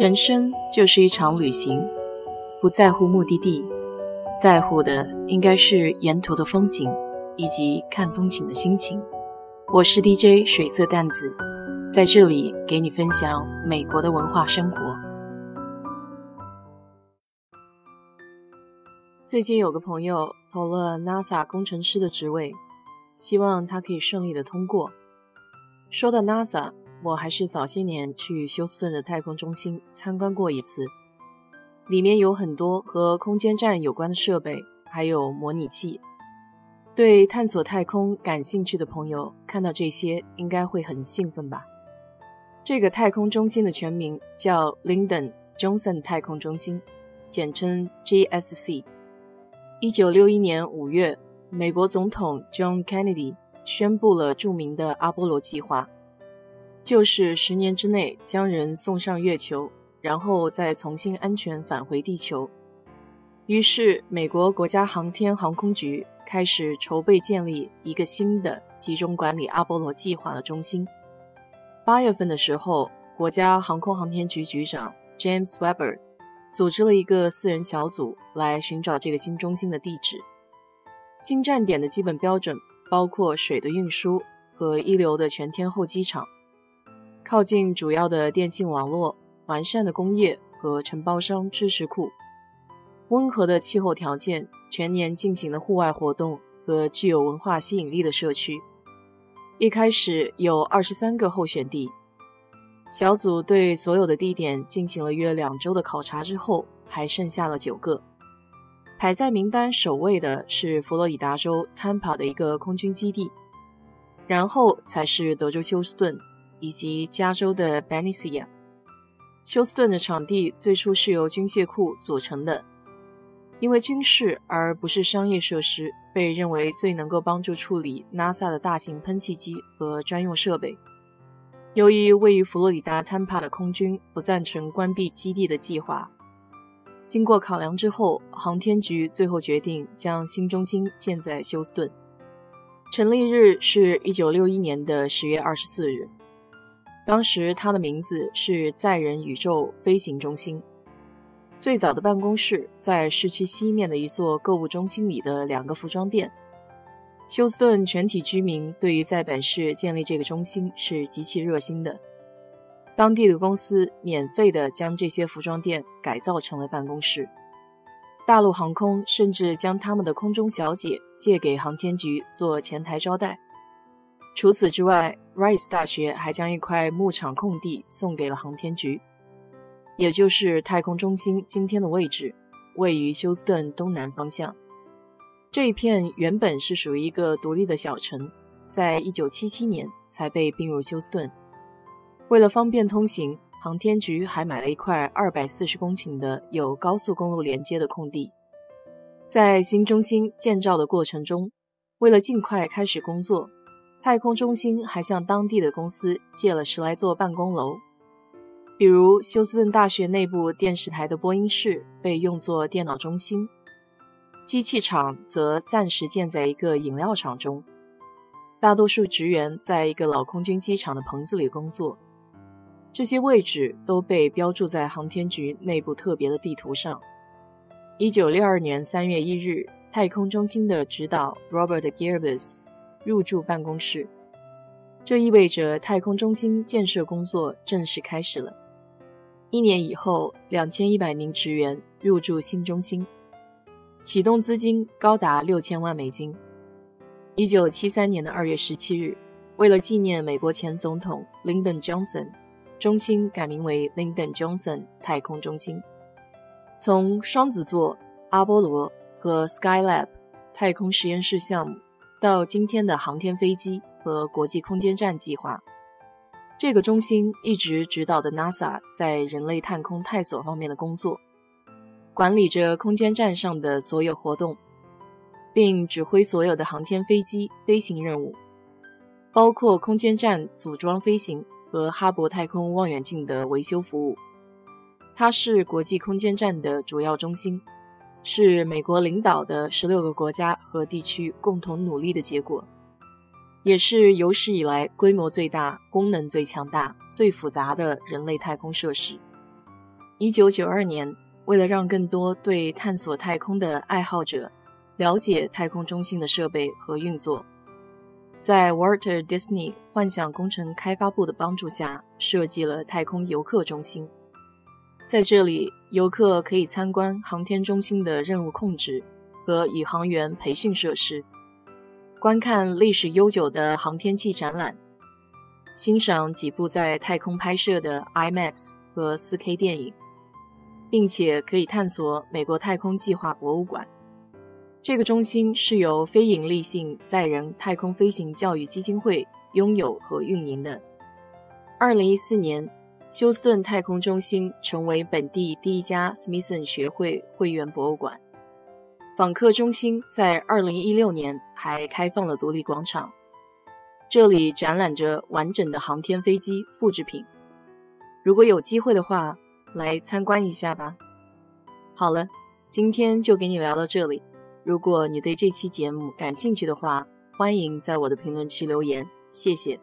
人生就是一场旅行，不在乎目的地，在乎的应该是沿途的风景以及看风景的心情。我是 DJ 水色淡子，在这里给你分享美国的文化生活。最近有个朋友投了 NASA 工程师的职位，希望他可以顺利的通过。说到 NASA。我还是早些年去休斯顿的太空中心参观过一次，里面有很多和空间站有关的设备，还有模拟器。对探索太空感兴趣的朋友看到这些应该会很兴奋吧？这个太空中心的全名叫 Lyndon Johnson 太空中心，简称 JSC。一九六一年五月，美国总统 John Kennedy 宣布了著名的阿波罗计划。就是十年之内将人送上月球，然后再重新安全返回地球。于是，美国国家航天航空局开始筹备建立一个新的集中管理阿波罗计划的中心。八月份的时候，国家航空航天局局长 James Webber 组织了一个四人小组来寻找这个新中心的地址。新站点的基本标准包括水的运输和一流的全天候机场。靠近主要的电信网络、完善的工业和承包商知识库、温和的气候条件、全年进行的户外活动和具有文化吸引力的社区。一开始有二十三个候选地，小组对所有的地点进行了约两周的考察之后，还剩下了九个。排在名单首位的是佛罗里达州 Tampa 的一个空军基地，然后才是德州休斯顿。以及加州的 Benicia，休斯顿的场地最初是由军械库组成的，因为军事而不是商业设施，被认为最能够帮助处理 NASA 的大型喷气机和专用设备。由于位于佛罗里达 Tampa 的空军不赞成关闭基地的计划，经过考量之后，航天局最后决定将新中心建在休斯顿。成立日是一九六一年的十月二十四日。当时它的名字是载人宇宙飞行中心。最早的办公室在市区西面的一座购物中心里的两个服装店。休斯顿全体居民对于在本市建立这个中心是极其热心的。当地的公司免费的将这些服装店改造成了办公室。大陆航空甚至将他们的空中小姐借给航天局做前台招待。除此之外，Rice 大学还将一块牧场空地送给了航天局，也就是太空中心今天的位置，位于休斯顿东南方向。这一片原本是属于一个独立的小城，在1977年才被并入休斯顿。为了方便通行，航天局还买了一块240公顷的有高速公路连接的空地。在新中心建造的过程中，为了尽快开始工作。太空中心还向当地的公司借了十来座办公楼，比如休斯顿大学内部电视台的播音室被用作电脑中心，机器厂则暂时建在一个饮料厂中，大多数职员在一个老空军机场的棚子里工作。这些位置都被标注在航天局内部特别的地图上。一九六二年三月一日，太空中心的指导 Robert Gerbes。入驻办公室，这意味着太空中心建设工作正式开始了。一年以后，两千一百名职员入驻新中心，启动资金高达六千万美金。一九七三年的二月十七日，为了纪念美国前总统 Lyndon Johnson，中心改名为 Lyndon Johnson 太空中心。从双子座、阿波罗和 Skylab 太空实验室项目。到今天的航天飞机和国际空间站计划，这个中心一直指导的 NASA 在人类太空探索方面的工作，管理着空间站上的所有活动，并指挥所有的航天飞机飞行任务，包括空间站组装飞行和哈勃太空望远镜的维修服务。它是国际空间站的主要中心。是美国领导的十六个国家和地区共同努力的结果，也是有史以来规模最大、功能最强大、最复杂的人类太空设施。一九九二年，为了让更多对探索太空的爱好者了解太空中心的设备和运作，在 Walter Disney 幻想工程开发部的帮助下，设计了太空游客中心。在这里，游客可以参观航天中心的任务控制和宇航员培训设施，观看历史悠久的航天器展览，欣赏几部在太空拍摄的 IMAX 和 4K 电影，并且可以探索美国太空计划博物馆。这个中心是由非营利性载人太空飞行教育基金会拥有和运营的。2014年。休斯顿太空中心成为本地第一家 Smithson 学会会员博物馆。访客中心在2016年还开放了独立广场，这里展览着完整的航天飞机复制品。如果有机会的话，来参观一下吧。好了，今天就给你聊到这里。如果你对这期节目感兴趣的话，欢迎在我的评论区留言，谢谢。